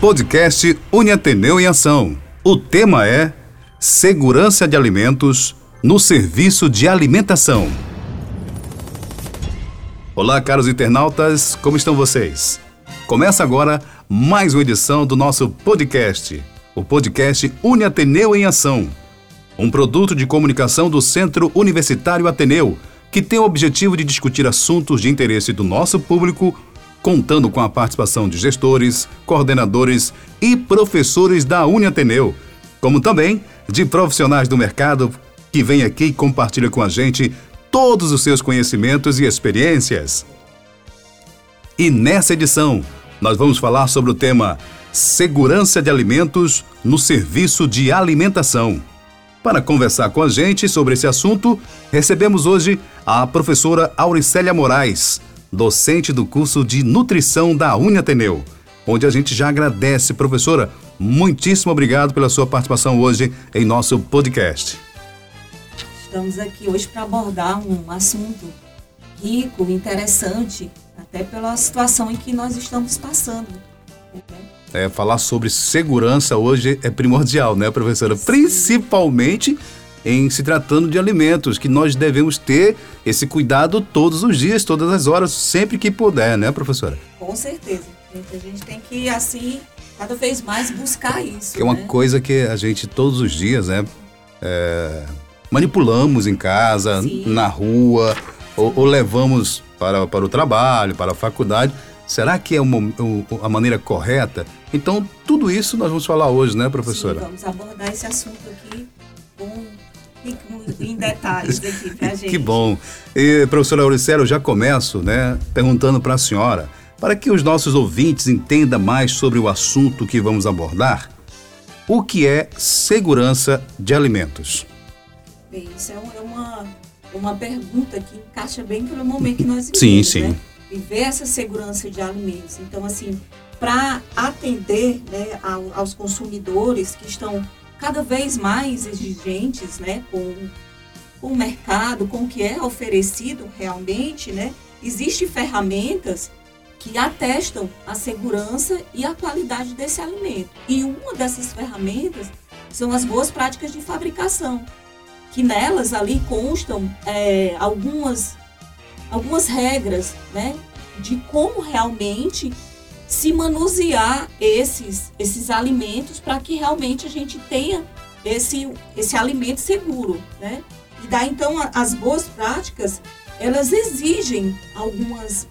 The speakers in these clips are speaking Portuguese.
Podcast Uniateneu em Ação. O tema é Segurança de Alimentos no Serviço de Alimentação. Olá, caros internautas, como estão vocês? Começa agora mais uma edição do nosso podcast, o podcast Uniateneu em Ação. Um produto de comunicação do Centro Universitário Ateneu, que tem o objetivo de discutir assuntos de interesse do nosso público contando com a participação de gestores, coordenadores e professores da Uniateneu, como também de profissionais do mercado que vêm aqui e compartilham com a gente todos os seus conhecimentos e experiências. E nessa edição, nós vamos falar sobre o tema Segurança de Alimentos no Serviço de Alimentação. Para conversar com a gente sobre esse assunto, recebemos hoje a professora Auricélia Moraes, docente do curso de Nutrição da Uniateneu, onde a gente já agradece, professora. Muitíssimo obrigado pela sua participação hoje em nosso podcast. Estamos aqui hoje para abordar um assunto rico, interessante, até pela situação em que nós estamos passando. É, falar sobre segurança hoje é primordial, né, professora? Sim. Principalmente em se tratando de alimentos, que nós devemos ter esse cuidado todos os dias, todas as horas, sempre que puder, né, professora? Com certeza. A gente tem que, assim, cada vez mais buscar isso. É uma né? coisa que a gente todos os dias, né, é, manipulamos em casa, Sim. na rua, ou, ou, levamos para, para o trabalho, para a faculdade. Será que é uma, a maneira correta? Então, tudo isso nós vamos falar hoje, né, professora? Sim, vamos abordar esse assunto aqui com em detalhes aqui pra gente. Que bom. E, professora Auricela, eu já começo, né, perguntando para a senhora, para que os nossos ouvintes entendam mais sobre o assunto que vamos abordar, o que é segurança de alimentos? Bem, isso é uma, uma pergunta que encaixa bem para o momento que nós vivemos, Sim, sim. Né? Viver essa segurança de alimentos. Então, assim, para atender né, aos consumidores que estão cada vez mais exigentes, né, com, o mercado, com o que é oferecido realmente, né, existem ferramentas que atestam a segurança e a qualidade desse alimento. E uma dessas ferramentas são as boas práticas de fabricação, que nelas ali constam é, algumas, algumas regras, né, de como realmente se manusear esses, esses alimentos para que realmente a gente tenha esse, esse alimento seguro, né? E daí então as boas práticas elas exigem algumas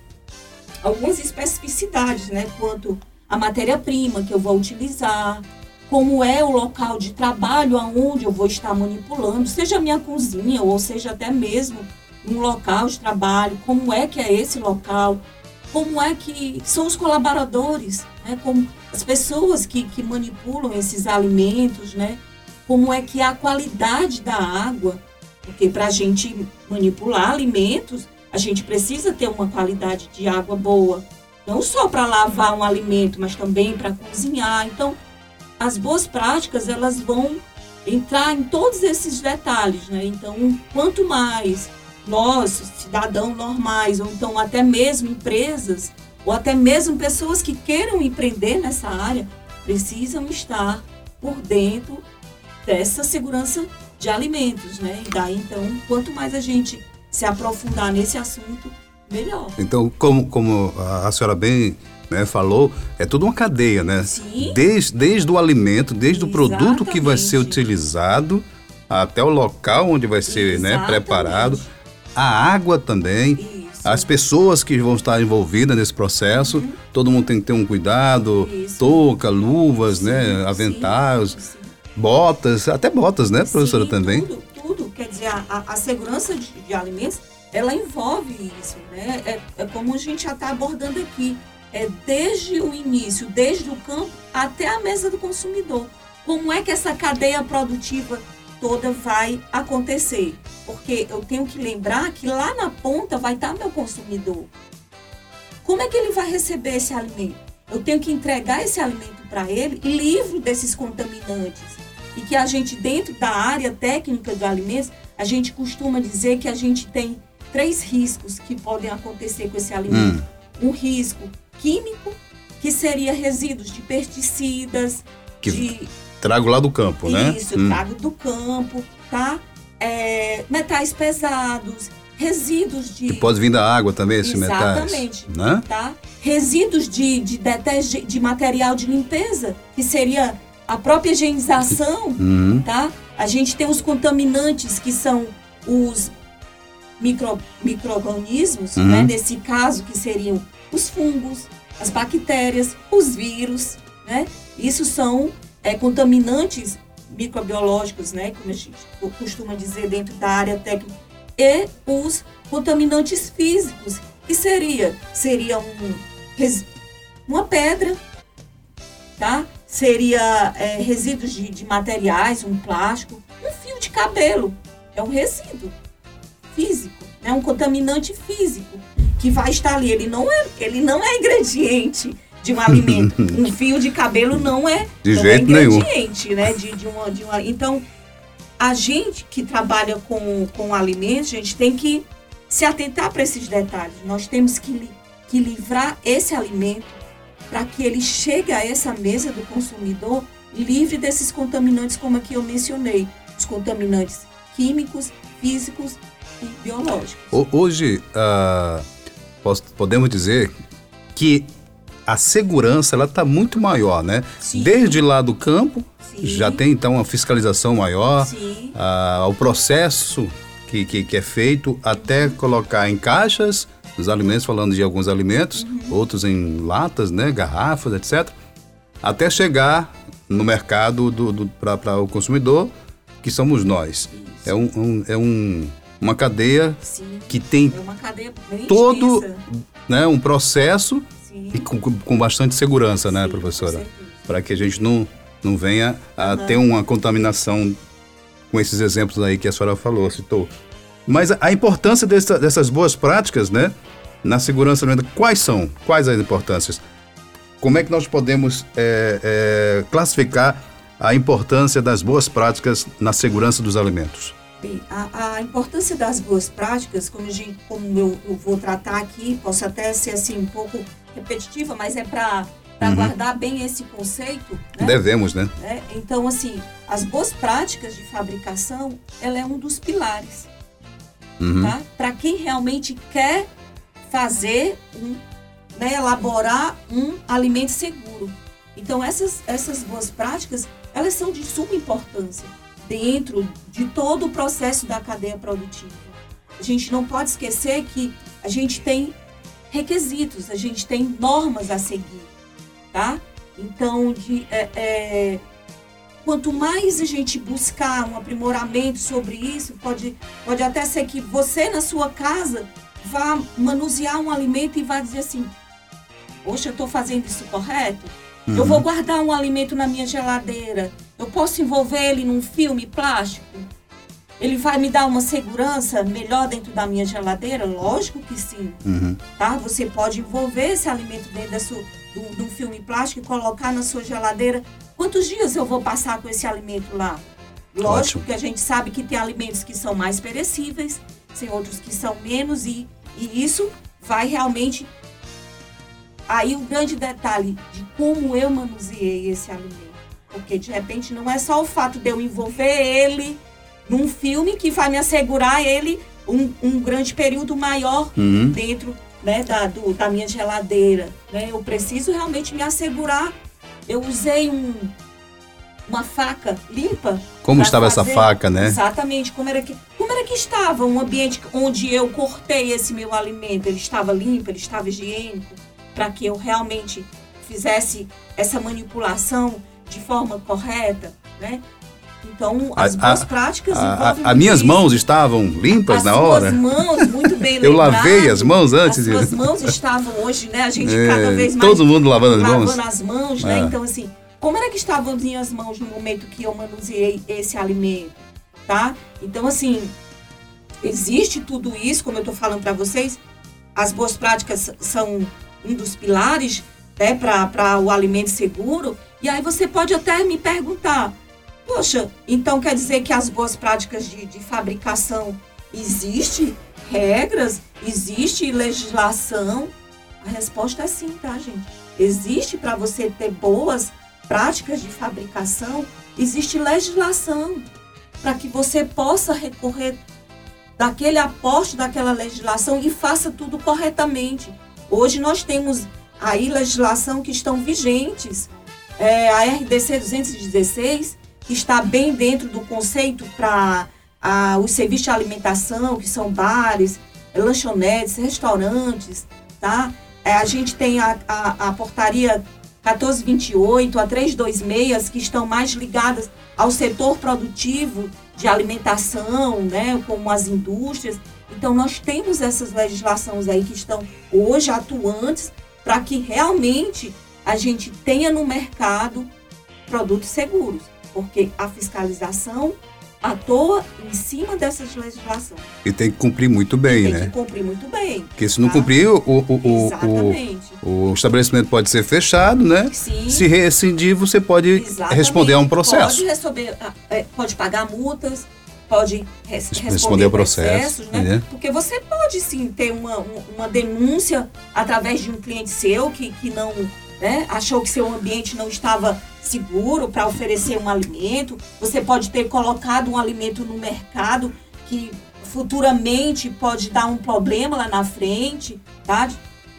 algumas especificidades, né? Quanto a matéria-prima que eu vou utilizar, como é o local de trabalho aonde eu vou estar manipulando, seja minha cozinha ou seja até mesmo um local de trabalho, como é que é esse local, como é que são os colaboradores, né? como as pessoas que, que manipulam esses alimentos, né? como é que é a qualidade da água, porque para a gente manipular alimentos, a gente precisa ter uma qualidade de água boa, não só para lavar um alimento, mas também para cozinhar. Então, as boas práticas elas vão entrar em todos esses detalhes, né? Então, quanto mais nós, cidadãos normais, ou então até mesmo empresas, ou até mesmo pessoas que queiram empreender nessa área, precisam estar por dentro dessa segurança de alimentos, né? E daí, então, quanto mais a gente se aprofundar nesse assunto, melhor. Então, como, como a senhora bem né, falou, é toda uma cadeia, né? Sim. Desde, desde o alimento, desde Exatamente. o produto que vai ser utilizado até o local onde vai ser né, preparado a água também. Isso. As pessoas que vão estar envolvidas nesse processo, uhum. todo mundo tem que ter um cuidado, Isso. touca, luvas, sim, né, aventais, sim, sim. botas, até botas, né, professora, também? Tudo, tudo. Quer dizer, a, a segurança de, de, alimentos, ela envolve isso, né? É, é como a gente já está abordando aqui. É desde o início, desde o campo até a mesa do consumidor. Como é que essa cadeia produtiva toda vai acontecer. Porque eu tenho que lembrar que lá na ponta vai estar meu consumidor. Como é que ele vai receber esse alimento? Eu tenho que entregar esse alimento para ele livre desses contaminantes. E que a gente, dentro da área técnica de alimentos, a gente costuma dizer que a gente tem três riscos que podem acontecer com esse alimento. Hum. Um risco químico, que seria resíduos de pesticidas, Que de Trago lá do campo, né? isso, Hum. trago do campo, tá? É, metais pesados, resíduos de Que pode vir da água também, esses Exatamente. metais. Né? tá? Resíduos de, de, deterge- de material de limpeza, que seria a própria higienização, Uhum. tá? A gente tem os contaminantes, que são os micro, micro-organismos, Uhum. né? Nesse caso, que seriam os fungos, as bactérias, os vírus, né? Isso são é, contaminantes microbiológicos, né? Como a gente costuma dizer dentro da área técnica. E os contaminantes físicos, que seria, seria um, uma pedra, tá? Seria é, resíduos de, de materiais, um plástico, um fio de cabelo. É um resíduo físico, é um contaminante físico que vai estar ali. Ele não é, ele não é ingrediente de um alimento. um fio de cabelo não é, De não jeito é nenhum. ingrediente, né? De, de uma, de uma, então, a gente que trabalha com, com alimentos, a gente tem que se atentar para esses detalhes. Nós temos que, que livrar esse alimento para que ele chegue a essa mesa do consumidor livre desses contaminantes, como aqui eu mencionei, os contaminantes químicos, físicos e biológicos. Ho- Hoje, ah, posso- podemos dizer que a segurança ela está muito maior, né? Sim. Desde lá do campo, Sim. já tem então uma fiscalização maior, ah, o processo que, que, que é feito até colocar em caixas os alimentos, falando de alguns alimentos, outros em latas, né, garrafas, etc., até chegar no mercado do, do, para o consumidor, que somos nós. É, um, um- é um, uma cadeia sim. que tem É uma cadeia todo extensa. né, um processo. E com, com- bastante segurança, né, Sim, professora? Para que a gente não, não venha a ter uma contaminação com esses exemplos aí que a senhora falou, citou. Mas a, a importância dessa- dessas boas práticas, né, na segurança alimentar, quais são? Quais as importâncias? Como é que nós podemos é, é, classificar a importância das boas práticas na segurança dos alimentos? Bem, a, a importância das boas práticas, como, gente, como eu, eu vou tratar aqui, posso até ser assim um pouco repetitiva, mas é para Uhum. guardar bem esse conceito. Né? Devemos, né? né? Então, assim, as boas práticas de fabricação, ela é um dos pilares, Uhum. tá? Para quem realmente quer fazer um, né, elaborar um alimento seguro. Então, essas, essas boas práticas, elas são de suma importância dentro de todo o processo da cadeia produtiva. A gente não pode esquecer que a gente tem requisitos, a gente tem normas a seguir, tá? Então, de, é, é, quanto mais a gente buscar um aprimoramento sobre isso, pode, pode até ser que você na sua casa vá manusear um alimento e vá dizer assim, poxa, eu estou fazendo isso correto? Eu vou guardar um alimento na minha geladeira. Eu posso envolver ele num filme plástico? Ele vai me dar uma segurança melhor dentro da minha geladeira? Lógico que sim. Uhum. Tá? Você pode envolver esse alimento dentro da sua, de um filme plástico e colocar na sua geladeira. Quantos dias eu vou passar com esse alimento lá? Lógico Ótimo. que a gente sabe que tem alimentos que são mais perecíveis, tem outros que são menos, e, e isso vai realmente. Aí o grande detalhe de como eu manuseei esse alimento. Porque de repente não é só o fato de eu envolver ele num filme que vai me assegurar ele um, um grande período maior Uhum. dentro né, da, do- da minha geladeira. Né? Eu preciso realmente me assegurar. Eu usei um, uma faca limpa. Como estava essa fazer- faca, né? Exatamente. Como era, que, como era que estava um ambiente onde eu cortei esse meu alimento? Ele estava limpo, ele estava higiênico, para que eu realmente fizesse essa manipulação de forma correta, né? Então, as A- boas práticas A, a- as minhas isso. mãos estavam limpas As na hora? mãos, muito bem Eu lavei as mãos antes As de- suas mãos estavam hoje, né? A gente É, cada vez mais todo mundo lavando as mãos? lavando as mãos, né? É. Então, assim, como era que estavam as minhas mãos no momento que eu manuseei esse alimento, tá? Então, assim, existe tudo isso, como eu tô falando para vocês, as boas práticas são um dos pilares, né, para o alimento seguro. E aí você pode até me perguntar, poxa, então quer dizer que as boas práticas de, de fabricação existe regras, existe legislação? A resposta é sim, tá, gente? existe para você ter boas práticas de fabricação, existe legislação para que você possa recorrer daquele aporte daquela legislação e faça tudo corretamente. Hoje nós temos aí legislação que estão vigentes, é, a RDC 216, que está bem dentro do conceito para os serviços de alimentação, que são bares, lanchonetes, restaurantes, tá? É, a gente tem a, a, a portaria 1428, a 326, que estão mais ligadas ao setor produtivo de alimentação, né, como as indústrias. Então, nós temos essas legislações aí que estão hoje atuantes para que realmente a gente tenha no mercado produtos seguros, porque a fiscalização atua em cima dessas legislações. E tem que cumprir muito bem, tem né? Tem que cumprir muito bem. Porque se não tá? cumprir, o, o, o, o, estabelecimento pode ser fechado, né? Sim. Se rescindir, você pode Exatamente. responder a um processo. Pode, receber, é, pode pagar multas, pode res, responder, responder ao processo, né? né? Porque você pode sim ter uma, uma denúncia através de um cliente seu que, que não né, achou que seu ambiente não estava seguro para oferecer um alimento. Você pode ter colocado um alimento no mercado que futuramente pode dar um problema lá na frente, tá?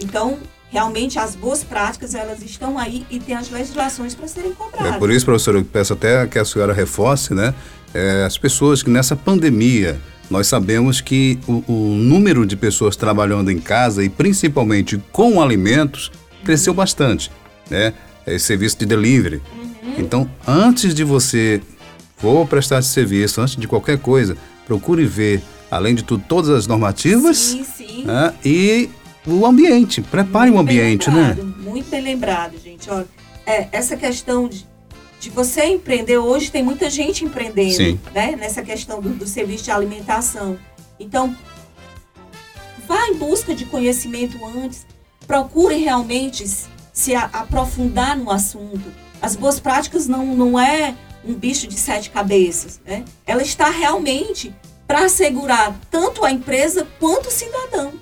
Então, realmente as boas práticas elas estão aí e tem as legislações para serem cobradas. É por isso, professora, eu peço até que a senhora reforce, né? É, as pessoas que nessa pandemia nós sabemos que o, o, número de pessoas trabalhando em casa e principalmente com alimentos cresceu bastante, né? Esse serviço de delivery. Então, antes de você for prestar esse serviço, antes de qualquer coisa, procure ver, além de tudo, todas as normativas sim, sim. Né? e o ambiente. Prepare o ambiente, né? Muito bem lembrado, gente. Olha, é, essa questão de, de você empreender, hoje tem muita gente empreendendo, sim. né? Nessa questão do, do serviço de alimentação. Então, vá em busca de conhecimento antes, procure realmente se aprofundar no assunto. As boas práticas não, não é um bicho de sete cabeças, né? Ela está realmente para assegurar tanto a empresa quanto o cidadão.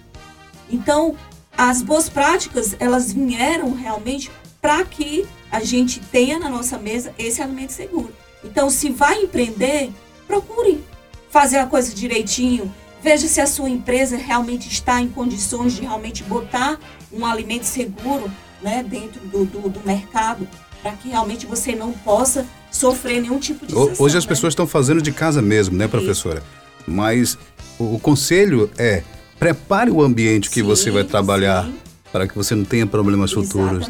Então, as boas práticas, elas vieram realmente para que a gente tenha na nossa mesa esse alimento seguro. Então, se vai empreender, procure fazer a coisa direitinho, veja se a sua empresa realmente está em condições de realmente botar um alimento seguro né, dentro do, do, do mercado, para que realmente você não possa sofrer nenhum tipo de sessão, Hoje as né? pessoas estão fazendo de casa mesmo, né, professora? Isso. Mas o, o, conselho é prepare o ambiente que sim, você vai trabalhar sim. para que você não tenha problemas futuros.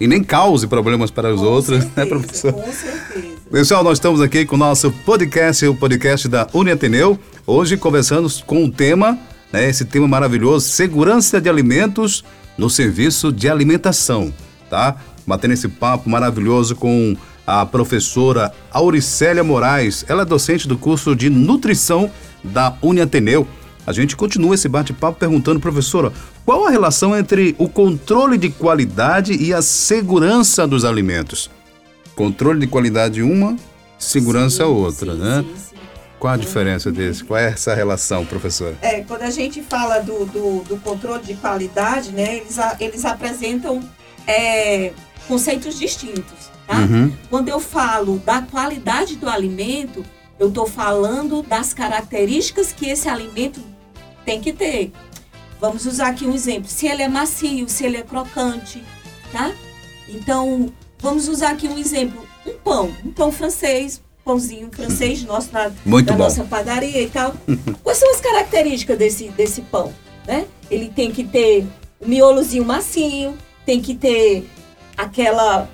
E nem cause problemas para os com outros, né, certeza, né, professor? Com certeza. Pessoal, nós estamos aqui com o nosso podcast, o podcast da Uniateneu. Hoje conversando com o tema, né, esse tema maravilhoso, segurança de alimentos no serviço de alimentação, tá? Batendo esse papo maravilhoso com a professora Auricélia Moraes. Ela é docente do curso de nutrição da Uniateneu. A gente continua esse bate-papo perguntando, professora, qual a relação entre o controle de qualidade e a segurança dos alimentos? Controle de qualidade uma, segurança sim, outra, sim, né? Sim, qual a diferença desse? Qual é essa relação, professora? É, quando a gente fala do, do, do controle de qualidade, né, eles, a, eles apresentam é, conceitos distintos. Tá? Uhum. Quando eu falo da qualidade do alimento, eu estou falando das características que esse alimento tem que ter. Vamos usar aqui um exemplo. Se ele é macio, se ele é crocante, tá? Então, vamos usar aqui um exemplo. Um pão, um pão francês, pãozinho francês nosso, da, Muito da bom. nossa padaria e tal. Quais são as características desse, desse pão? Né? Ele tem que ter o um miolozinho macio, tem que ter aquela...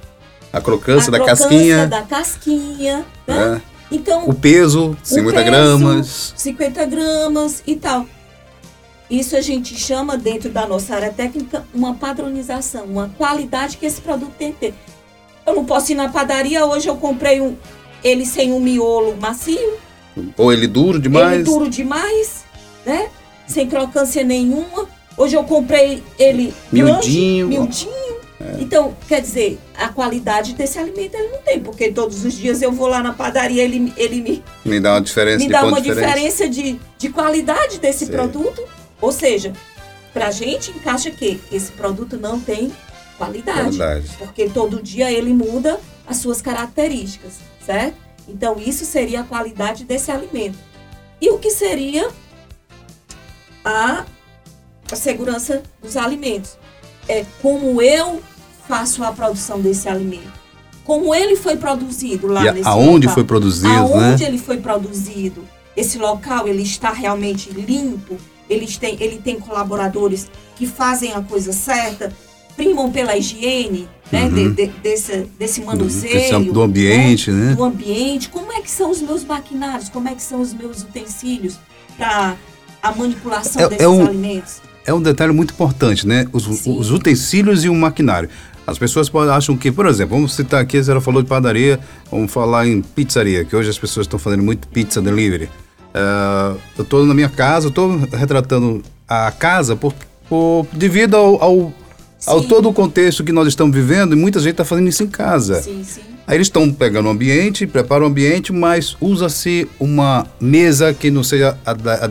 A crocância, a da crocância casquinha. da casquinha, né? É. Então, o peso, 50 o peso, gramas. 50 gramas e tal. Isso a gente chama, dentro da nossa área técnica, uma padronização, uma qualidade que esse produto tem que ter. Eu não posso ir na padaria, hoje eu comprei um, ele sem um miolo macio. Ou ele duro demais. Ele duro demais, né? Sem crocância nenhuma. Hoje eu comprei ele miudinho. miudinho. É. Então, quer dizer, a qualidade desse alimento ele não tem, porque todos os dias eu vou lá na padaria, ele, ele me, me dá uma diferença me dá uma diferença de, de qualidade desse Sim. produto. Ou seja, pra gente encaixa que esse produto não tem Qualidade. Qualidade. Porque todo dia ele muda as suas características, certo? Então, isso seria a qualidade desse alimento. E o que seria a, a segurança dos alimentos? É como eu faço a produção desse alimento. Como ele foi produzido lá E nesse aonde local. foi produzido, aonde né? ele foi produzido. Esse local, ele está realmente limpo. Eles têm, ele tem colaboradores que fazem a coisa certa, primam pela higiene, né? Uhum. de- de- desse, desse manuseio. do ambiente, né? Do ambiente. Como é que são os meus maquinários? Como é que são os meus utensílios para a manipulação É- é desses um- alimentos? É um detalhe muito importante, né? Os, os utensílios e o maquinário. As pessoas acham que, por exemplo, vamos citar aqui, a senhora falou de padaria, vamos falar em pizzaria, que hoje as pessoas estão fazendo muito pizza delivery. Ah, eu estou na minha casa, estou retratando a casa por, por- devido ao, ao, ao todo o contexto que nós estamos vivendo e muita gente está fazendo isso em casa. Sim, sim. Aí eles estão pegando o ambiente, preparam o ambiente, mas usa-se uma mesa que não seja ade- adequada,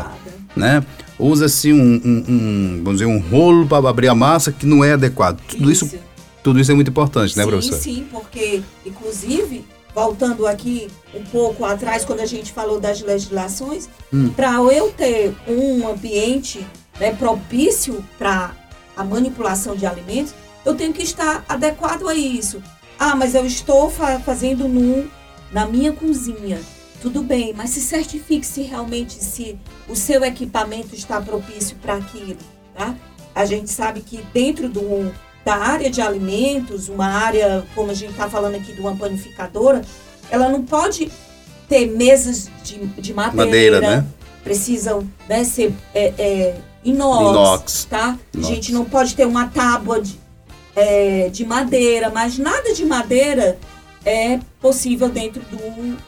Adequada. né? Usa-se um, um- um, vamos dizer, um rolo para abrir a massa que não é adequado. Tudo isso, Isso. tudo isso é muito importante, né, sim, professor? Sim, porque, inclusive, voltando aqui um pouco atrás, quando a gente falou das legislações, Hum. para eu ter um ambiente né, propício para a manipulação de alimentos, eu tenho que estar adequado a isso. Ah, mas eu estou fa- fazendo no, na minha cozinha. Tudo bem, mas se certifique se realmente se o seu equipamento está propício para aquilo, tá? A gente sabe que dentro do, da área de alimentos, uma área, como a gente está falando aqui de uma panificadora, ela não pode ter mesas de, de madeira, Madeira, né? precisam né, ser é, é, inox, Inox. tá? Inox. A gente não pode ter uma tábua de, é, de madeira, mas nada de madeira é possível dentro do,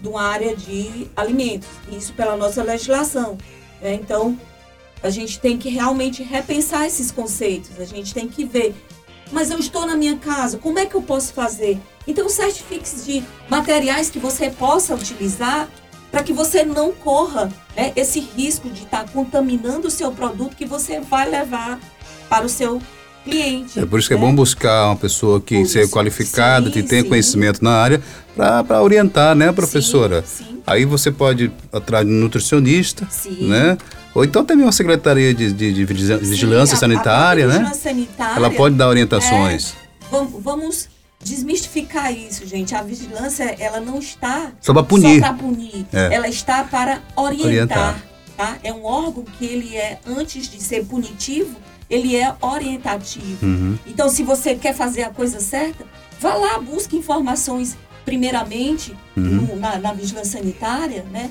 de uma área de alimentos. Isso pela nossa legislação. né? Então, a gente tem que realmente repensar esses conceitos. A gente tem que ver. Mas eu estou na minha casa, como é que eu posso fazer? Então, certifique-se de materiais que você possa utilizar para que você não corra né, esse risco de estar contaminando o seu produto que você vai levar para o seu cliente. É por isso que é né? bom buscar uma pessoa que Isso. seja qualificada, que Sim, tenha sim. conhecimento na área, para orientar, né, professora? Sim, sim. Aí você pode ir atrás de um nutricionista, Sim. né? Ou então também uma secretaria de, de- de vigilância Sim, a- a sanitária, né? sanitária, Ela pode dar orientações. Vamos, vamos desmistificar isso, gente. A vigilância, ela não está Só para punir. para punir. É. Ela está para orientar. Orientar. Tá? É um órgão que ele é, antes de ser punitivo, ele é orientativo. Uhum. Então, se você quer fazer a coisa certa, vá lá, busque informações, primeiramente, Uhum. no- na, na vigilância sanitária, né?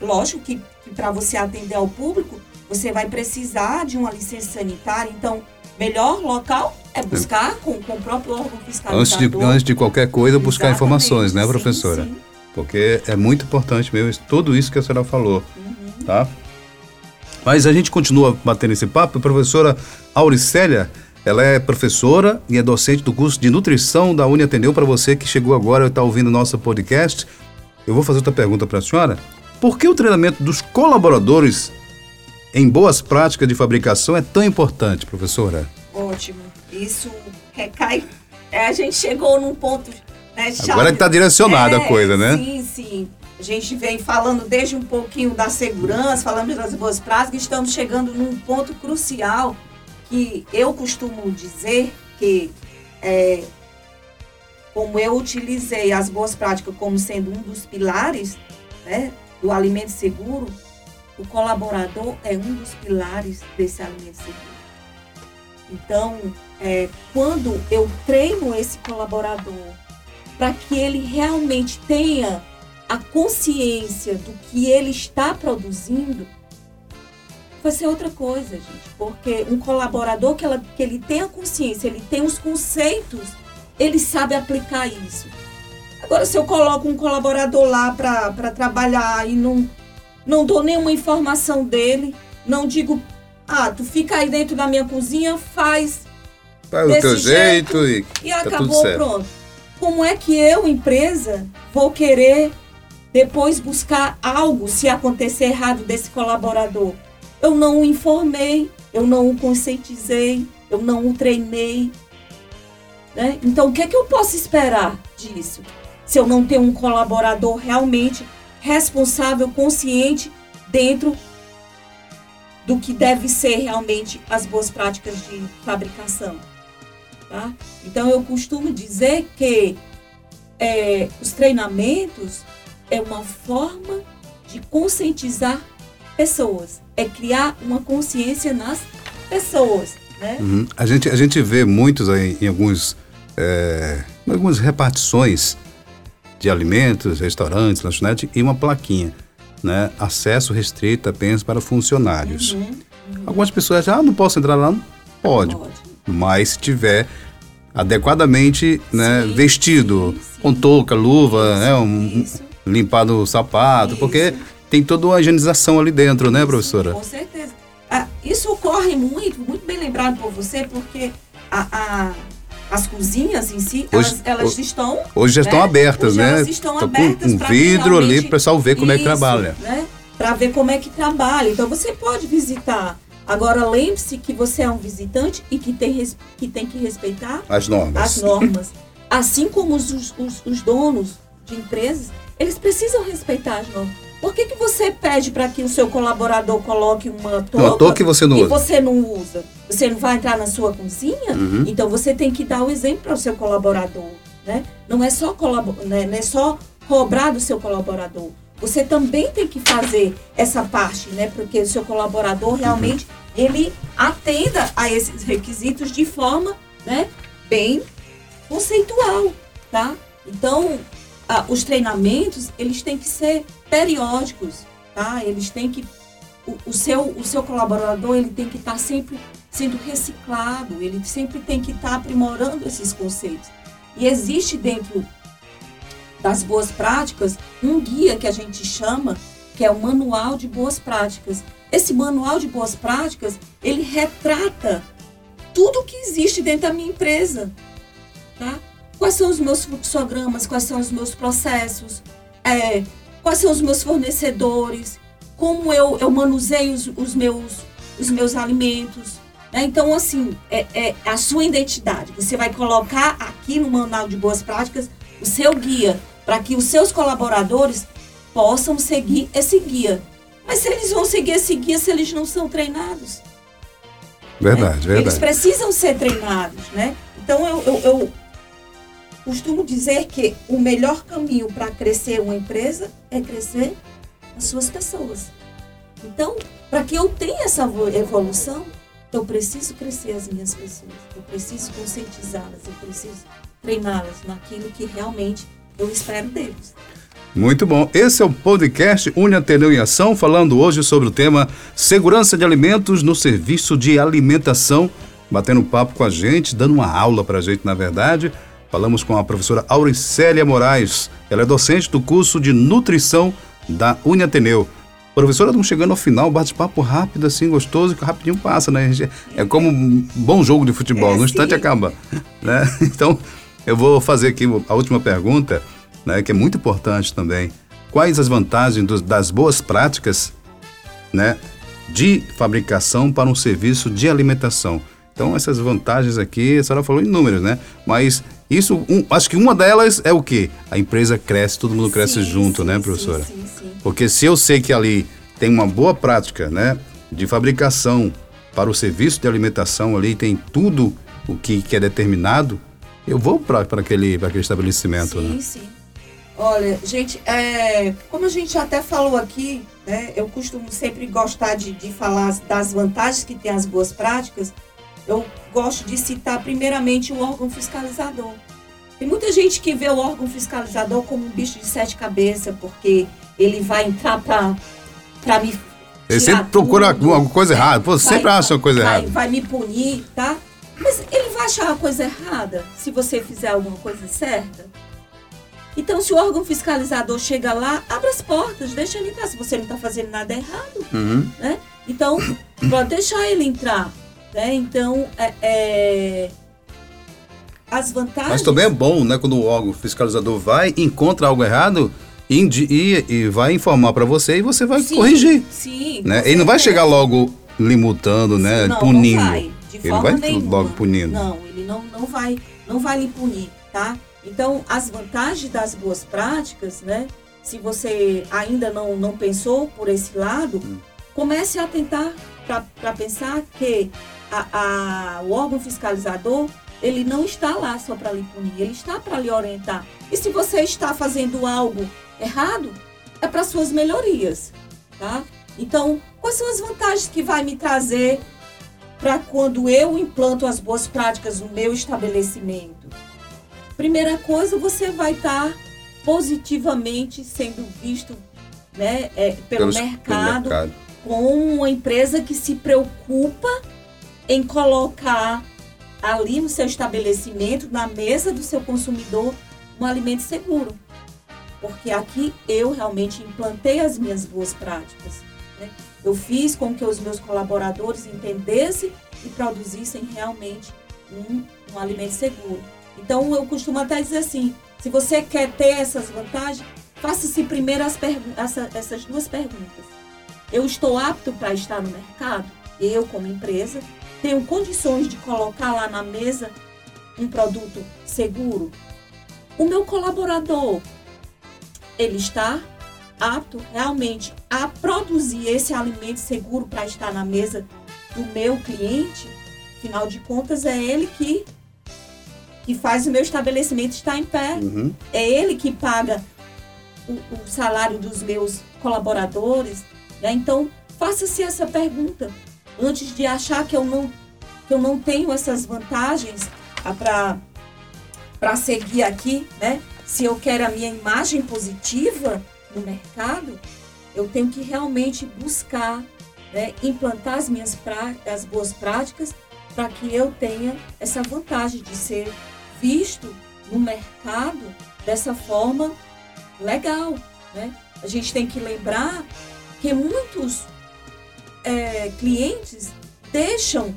Lógico que, que para você atender ao público, você vai precisar de uma licença sanitária. Então, melhor local é buscar com, com o próprio órgão fiscalizador. Antes de, antes de qualquer coisa, buscar Exatamente, informações, né, sim, professora? sim. Porque é muito importante mesmo tudo isso que a senhora falou, Uhum. tá? Mas a gente continua batendo esse papo. A professora Auricélia, ela é professora e é docente do curso de nutrição da Uni Atendeu. Para você que chegou agora e está ouvindo o nosso podcast, eu vou fazer outra pergunta para a senhora. Por que o treinamento dos colaboradores em boas práticas de fabricação é tão importante, professora? Ótimo. Isso recai. é, a gente chegou num ponto. Né. Agora está direcionada a É, coisa, né? Sim, sim. Gente vem falando desde um pouquinho da segurança, falamos das boas práticas, estamos chegando num ponto crucial que eu costumo dizer que, é, como eu utilizei as boas práticas como sendo um dos pilares né, do alimento seguro, o colaborador é um dos pilares desse alimento seguro. Então, é, quando eu treino esse colaborador para que ele realmente tenha a consciência do que ele está produzindo, vai ser outra coisa, gente. Porque um colaborador que, ela, que ele tem a consciência, ele tem os conceitos, ele sabe aplicar isso. Agora, se eu coloco um colaborador lá para trabalhar e não, não dou nenhuma informação dele, não digo, ah, tu fica aí dentro da minha cozinha, faz Faz o teu jeito, e e tá acabou, pronto. Como é que eu, empresa, vou querer depois buscar algo se acontecer errado desse colaborador? Eu não o informei, eu não o conscientizei, eu não o treinei, Né? Então, o que é que eu posso esperar disso? Se eu não tenho um colaborador realmente responsável, consciente dentro do que deve ser realmente as boas práticas de fabricação. Tá? Então, eu costumo dizer que é, os treinamentos é uma forma de conscientizar pessoas, é criar uma consciência nas pessoas. Né? Uhum. A, gente, a gente vê muitos aí em alguns, é, algumas repartições de alimentos, restaurantes, lanchonete e uma plaquinha, né? Acesso restrito apenas para funcionários. Uhum, uhum. Algumas pessoas já ah, não posso entrar lá, pode, pode. mas se tiver adequadamente né, sim, vestido, sim, sim. com touca, luva, né, um, limpado o sapato, isso. porque tem toda uma higienização ali dentro, né, professora? Com certeza. Ah, isso ocorre muito, muito bem lembrado por você, porque a, a as cozinhas em si, hoje, elas, elas hoje, estão. Hoje já né? estão abertas, hoje né? Elas estão abertas com um vidro ali para o pessoal ver como isso, é que trabalha. Né? Para ver como é que trabalha. Então você pode visitar. Agora lembre-se que você é um visitante e que tem, que tem que respeitar as normas. As normas. Assim como os, os, os donos de empresas, eles precisam respeitar as normas. Por que, que você pede para que o seu colaborador coloque uma touca, uma touca que você não usa. você não usa? Você não vai entrar na sua cozinha? Uhum. Então você tem que dar o exemplo para o seu colaborador. Né? Não, é só colabor, né? não é só cobrar do seu colaborador. Você também tem que fazer essa parte, né? Porque o seu colaborador uhum. realmente uhum. ele atenda a esses requisitos de forma, né, bem conceitual, tá? Então, ah, os treinamentos eles têm que ser periódicos, tá? Eles têm que o, o, seu o seu colaborador ele tem que estar tá sempre sendo reciclado, ele sempre tem que estar tá aprimorando esses conceitos. E existe dentro das boas práticas um guia que a gente chama que é o manual de boas práticas. Esse manual de boas práticas ele retrata tudo que existe dentro da minha empresa, tá? Quais são os meus fluxogramas, quais são os meus processos, é, quais são os meus fornecedores, como eu, eu manuseio os, os meus, os meus alimentos. Né? Então, assim, é, é a sua identidade. Você vai colocar aqui no Manual de Boas Práticas o seu guia, para que os seus colaboradores possam seguir esse guia. Mas se eles vão seguir esse guia se eles não são treinados? Verdade, né? verdade. Eles precisam ser treinados, né? Então eu, eu, eu costumo dizer que o melhor caminho para crescer uma empresa é crescer as suas pessoas. Então, para que eu tenha essa evolução, eu preciso crescer as minhas pessoas, eu preciso conscientizá-las, eu preciso treiná-las naquilo que realmente eu espero deles. Muito bom. Esse é o podcast Une Ateneu em Ação, falando hoje sobre o tema Segurança de Alimentos no Serviço de Alimentação. Batendo papo com a gente, dando uma aula para a gente, na verdade. Falamos com a professora Auricélia Moraes. Ela é docente do curso de Nutrição da Une Ateneu. Professora, estamos chegando ao final, bate-papo rápido, assim, gostoso, que rapidinho passa, né? É como um bom jogo de futebol, é, no instante acaba. Né? Então, eu vou fazer aqui a última pergunta né, que é muito importante também. Quais as vantagens dos, das boas práticas né, de fabricação para um serviço de alimentação? Então, essas vantagens aqui, a senhora falou em números, né? Mas isso, um, acho que uma delas é o quê? A empresa cresce, todo mundo cresce sim, junto, sim, né, professora? Sim, sim, Porque se eu sei que ali tem uma boa prática, né, de fabricação para o serviço de alimentação ali, tem tudo o que, que é determinado, eu vou para aquele, aquele estabelecimento, sim, né? Sim, sim. Olha, gente, é, como a gente até falou aqui, né, eu costumo sempre gostar de, de falar das vantagens que tem as boas práticas. Eu gosto de citar primeiramente o órgão fiscalizador. Tem muita gente que vê o órgão fiscalizador como um bicho de sete cabeças, porque ele vai entrar para me. Ele sempre procura alguma coisa errada, Pô, sempre acha uma coisa vai, errada. Vai me punir, tá? Mas ele vai achar uma coisa errada se você fizer alguma coisa certa? Então, se o órgão fiscalizador chega lá, abre as portas, deixa ele entrar. Se você não está fazendo nada errado, uhum. né? Então, pode deixar ele entrar. Né? Então, é, é, as vantagens... Mas também é bom, né? Quando o órgão fiscalizador vai, encontra algo errado e, e, vai informar para você e você vai sim, corrigir. Sim, né? Ele não vai chegar logo limutando, né? Não, punindo. Não vai, ele vai nenhuma. logo punindo. Não, ele não, não vai não vai lhe punir, tá? Então, as vantagens das boas práticas, né? Se você ainda não, não pensou por esse lado, hum. comece a tentar para pensar que a, a, o órgão fiscalizador ele não está lá só para lhe punir, ele está para lhe orientar. E se você está fazendo algo errado, é para suas melhorias, tá? Então, quais são as vantagens que vai me trazer para quando eu implanto as boas práticas no meu estabelecimento? Primeira coisa, você vai estar tá positivamente sendo visto né, é, pelo, mercado, mercado com uma empresa que se preocupa em colocar ali no seu estabelecimento, na mesa do seu consumidor, um alimento seguro. Porque aqui eu realmente implantei as minhas boas práticas. Né? Eu fiz com que os meus colaboradores entendessem e produzissem realmente um, um alimento seguro. Então eu costumo até dizer assim: se você quer ter essas vantagens, faça-se primeiro essa, essas duas perguntas. Eu estou apto para estar no mercado? Eu, como empresa, tenho condições de colocar lá na mesa um produto seguro? O meu colaborador, ele está apto realmente a produzir esse alimento seguro para estar na mesa do meu cliente? Afinal de contas, é ele que que faz o meu estabelecimento estar em pé. Uhum. É ele que paga o, o, salário dos meus colaboradores. Né? Então, faça-se essa pergunta. Antes de achar que eu não, que eu não tenho essas vantagens para seguir aqui, né? se eu quero a minha imagem positiva no mercado, eu tenho que realmente buscar né, implantar as minhas as boas práticas para que eu tenha essa vantagem de ser visto no mercado dessa forma legal. Né? A gente tem que lembrar que muitos é, clientes deixam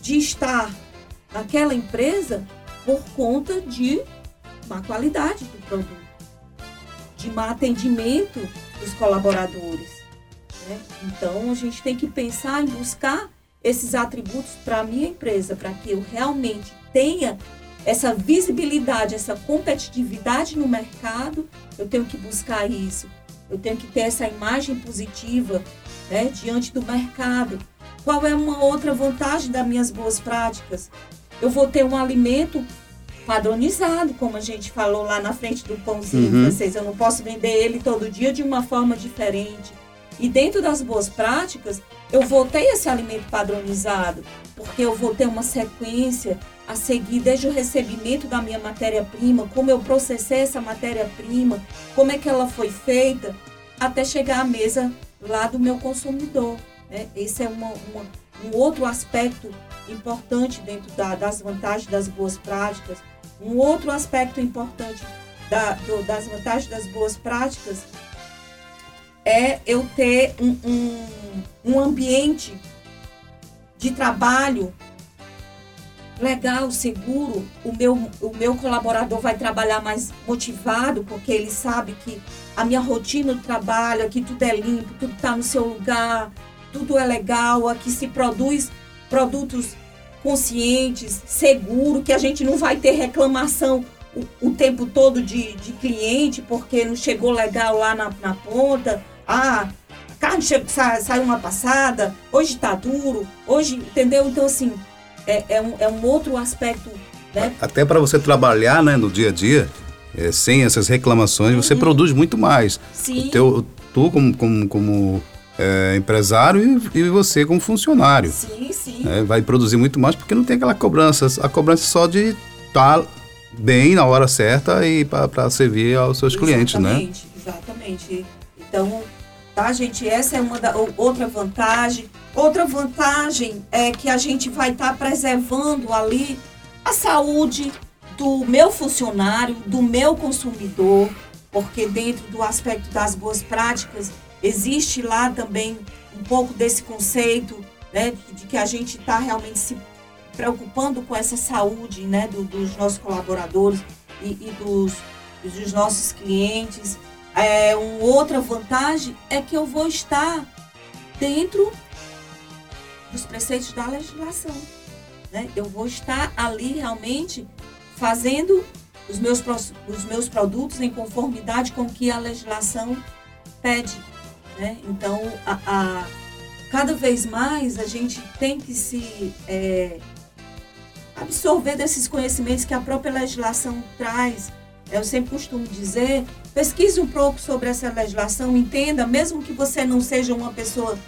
de estar naquela empresa por conta de má qualidade do produto, de má atendimento dos colaboradores. Né? Então a gente tem que pensar em buscar esses atributos para a minha empresa, para que eu realmente tenha essa visibilidade, essa competitividade no mercado, eu tenho que buscar isso. Eu tenho que ter essa imagem positiva né, diante do mercado. Qual é uma outra vantagem das minhas boas práticas? Eu vou ter um alimento padronizado, como a gente falou lá na frente do pãozinho uhum. francês. Eu não posso vender ele todo dia de uma forma diferente. E dentro das boas práticas, eu vou ter esse alimento padronizado, porque eu vou ter uma sequência a seguir desde o recebimento da minha matéria-prima, como eu processei essa matéria-prima, como é que ela foi feita, até chegar à mesa lá do meu consumidor. Né? Esse é uma, uma, um outro aspecto importante dentro da, das vantagens das boas práticas. Um outro aspecto importante da, do, das vantagens das boas práticas é eu ter um, um, um ambiente de trabalho legal, seguro, o meu, o meu colaborador vai trabalhar mais motivado, porque ele sabe que a minha rotina do trabalho, aqui tudo é limpo, tudo está no seu lugar, tudo é legal, aqui se produz produtos conscientes, seguro, que a gente não vai ter reclamação o, o tempo todo de, de cliente, porque não chegou legal lá na, na ponta. Ah, carne saiu uma passada, hoje está duro, hoje, entendeu? Então, assim, é, é, um, é um outro aspecto. Né? Até para você trabalhar né, no dia a dia, é, sem essas reclamações, uhum. você produz muito mais. Sim. O teu, tu, como, como, como é, empresário, e, e, você, como funcionário. Sim, sim. É, vai produzir muito mais porque não tem aquela cobrança. A cobrança só de estar tá bem na hora certa e para servir aos seus exatamente, clientes, né? Exatamente. Então, tá, gente? Essa é uma da, outra vantagem. Outra vantagem é que a gente vai estar tá preservando ali a saúde do meu funcionário, do meu consumidor, porque dentro do aspecto das boas práticas existe lá também um pouco desse conceito né, de que a gente está realmente se preocupando com essa saúde né, do, dos nossos colaboradores e, e dos, dos nossos clientes. É, uma outra vantagem é que eu vou estar dentro dos preceitos da legislação. Né? Eu vou estar ali realmente fazendo os meus, os meus produtos em conformidade com o que a legislação pede. Né? Então, a, a, cada vez mais a gente tem que se é, absorver desses conhecimentos que a própria legislação traz. Eu sempre costumo dizer, pesquise um pouco sobre essa legislação, entenda, mesmo que você não seja uma pessoa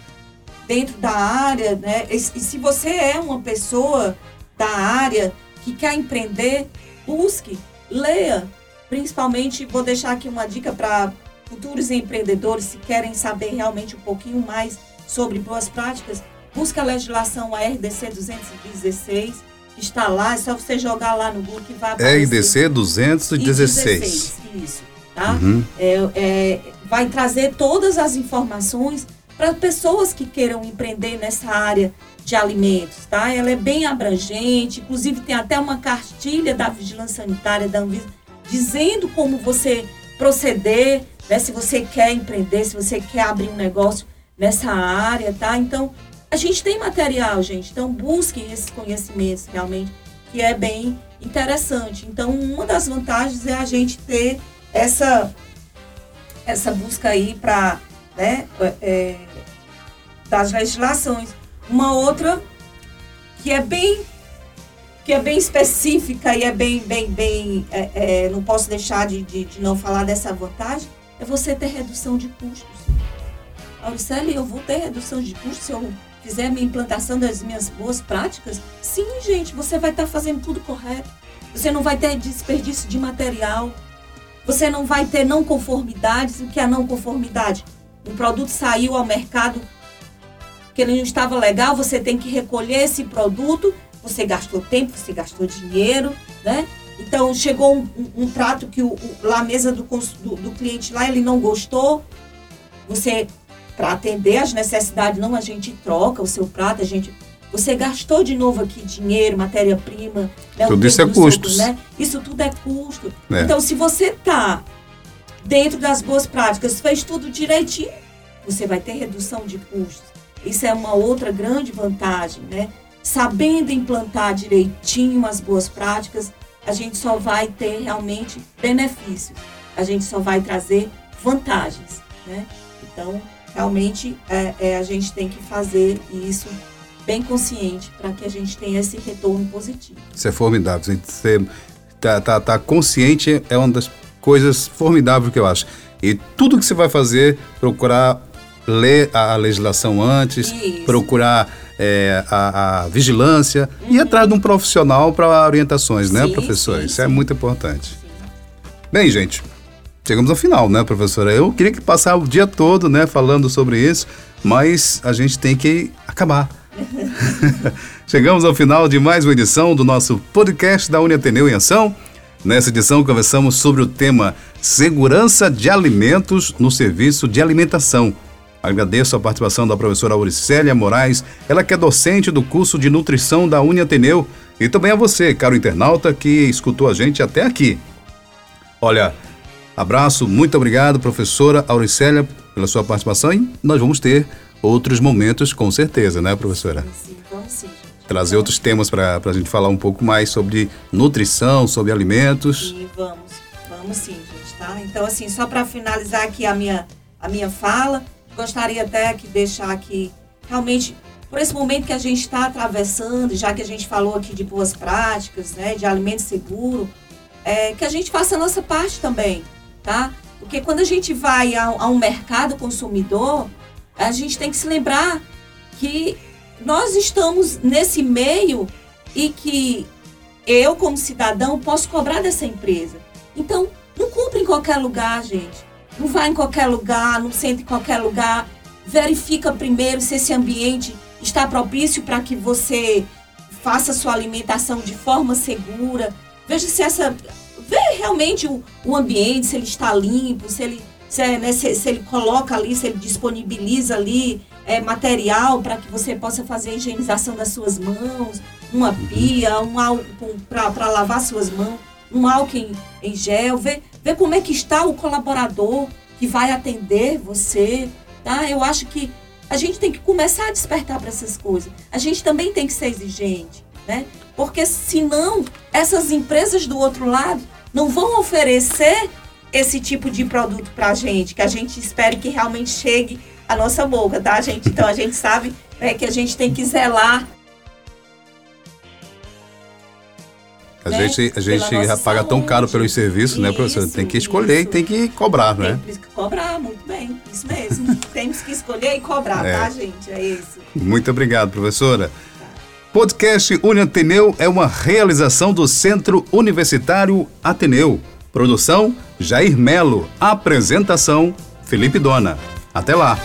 dentro da área, né? E, se você é uma pessoa da área que quer empreender, busque, leia. Principalmente, vou deixar aqui uma dica para futuros empreendedores, se querem saber realmente um pouquinho mais sobre boas práticas, busque a legislação ARDC 216, que está lá, é só você jogar lá no Google que vai aparecer. RDC 216. 16, isso, tá? Uhum. É, é, vai trazer todas as informações para pessoas que queiram empreender nessa área de alimentos, tá? Ela é bem abrangente, inclusive tem até uma cartilha da Vigilância Sanitária da Anvisa dizendo como você proceder, né? Se você quer empreender, se você quer abrir um negócio nessa área, tá? Então, a gente tem material, gente. Então, busquem esses conhecimentos realmente, que é bem interessante. Então, uma das vantagens é a gente ter essa essa busca aí para né, é, das legislações. Uma outra que é bem que é bem específica e é bem, bem, bem, é, é, não posso deixar de, de, de, não falar dessa vantagem, é você ter redução de custos. Auricele, eu vou ter redução de custos se eu fizer minha implantação das minhas boas práticas? Sim, gente, você vai estar fazendo tudo correto. Você não vai ter desperdício de material. Você não vai ter não conformidades. O que é não conformidade? Um produto saiu ao mercado que ele não estava legal, você tem que recolher esse produto, você gastou tempo, você gastou dinheiro, né? Então chegou um, um, um prato que o, o, lá a mesa do, do, do, cliente lá ele não gostou, você para atender as necessidades não a gente troca o seu prato, a gente você gastou de novo aqui dinheiro, matéria-prima, né? tudo isso é custo, né? Isso tudo é custo. É. Então se você tá dentro das boas práticas, fez tudo direitinho, você vai ter redução de custos. Isso é uma outra grande vantagem, né? Sabendo implantar direitinho as boas práticas, a gente só vai ter realmente benefícios. A gente só vai trazer vantagens, né? Então, realmente, é, é a gente tem que fazer isso bem consciente para que a gente tenha esse retorno positivo. Isso é formidável. Você tá, tá, tá consciente é uma das coisas formidáveis que eu acho. E tudo que você vai fazer, procurar ler a, legislação antes, Isso. procurar é, a, a, vigilância uhum. e atrás de um profissional para orientações, né, sim, professor? Sim, Isso é sim. é muito importante. Bem, gente, chegamos ao final, né, professora? Eu queria que passar o dia todo, né, falando sobre isso, mas a gente tem que acabar. chegamos ao final de mais uma edição do nosso podcast da Uniateneu em Ação. Nessa edição conversamos sobre o tema Segurança de Alimentos no Serviço de Alimentação Agradeço a participação da professora Auricélia Moraes, ela que é docente do curso de nutrição da Uniateneu, e também a você, caro internauta, que escutou a gente até aqui. Olha, abraço, muito obrigado, professora Auricélia, pela sua participação e nós vamos ter outros momentos com certeza, né, professora? Sim, vamos sim. Trazer outros temas para a gente falar um pouco mais sobre nutrição, sobre alimentos. Sim, vamos, vamos sim, gente, tá? Então, assim, só para finalizar aqui a minha, a minha fala, Gostaria até que deixar aqui, realmente, por esse momento que a gente está atravessando, já que a gente falou aqui de boas práticas, né, de alimento seguro, é, que a gente faça a nossa parte também, tá? Porque quando a gente vai a, a um mercado consumidor, a gente tem que se lembrar que nós estamos nesse meio e que eu, como cidadão, posso cobrar dessa empresa. Então, não compre em qualquer lugar, gente. Não vai em qualquer lugar, não senta em qualquer lugar. Verifica primeiro se esse ambiente está propício para que você faça sua alimentação de forma segura. Veja se essa. Vê realmente o, o ambiente, se ele está limpo, se ele, se, é, né, se, se ele coloca ali, se ele disponibiliza ali é, material para que você possa fazer a higienização das suas mãos, uma pia, um álcool para lavar suas mãos, um álcool em, em gel. Vê, ver como é que está o colaborador que vai atender você, tá? Eu acho que a gente tem que começar a despertar para essas coisas. A gente também tem que ser exigente. né? Porque senão essas empresas do outro lado não vão oferecer esse tipo de produto para a gente, que a gente espere que realmente chegue à nossa boca, tá, gente? Então a gente sabe é, que a gente tem que zelar A né? gente, a gente paga tão caro pelos serviços, isso, né, professor? Tem que escolher isso. e tem que cobrar, né? Tem que cobrar, muito bem. Isso mesmo. Temos que escolher e cobrar, é. tá, gente? É isso. Muito obrigado, professora. Podcast Uniateneu é uma realização do Centro Universitário Ateneu. Produção Jair Melo. Apresentação Felipe Dona. Até lá!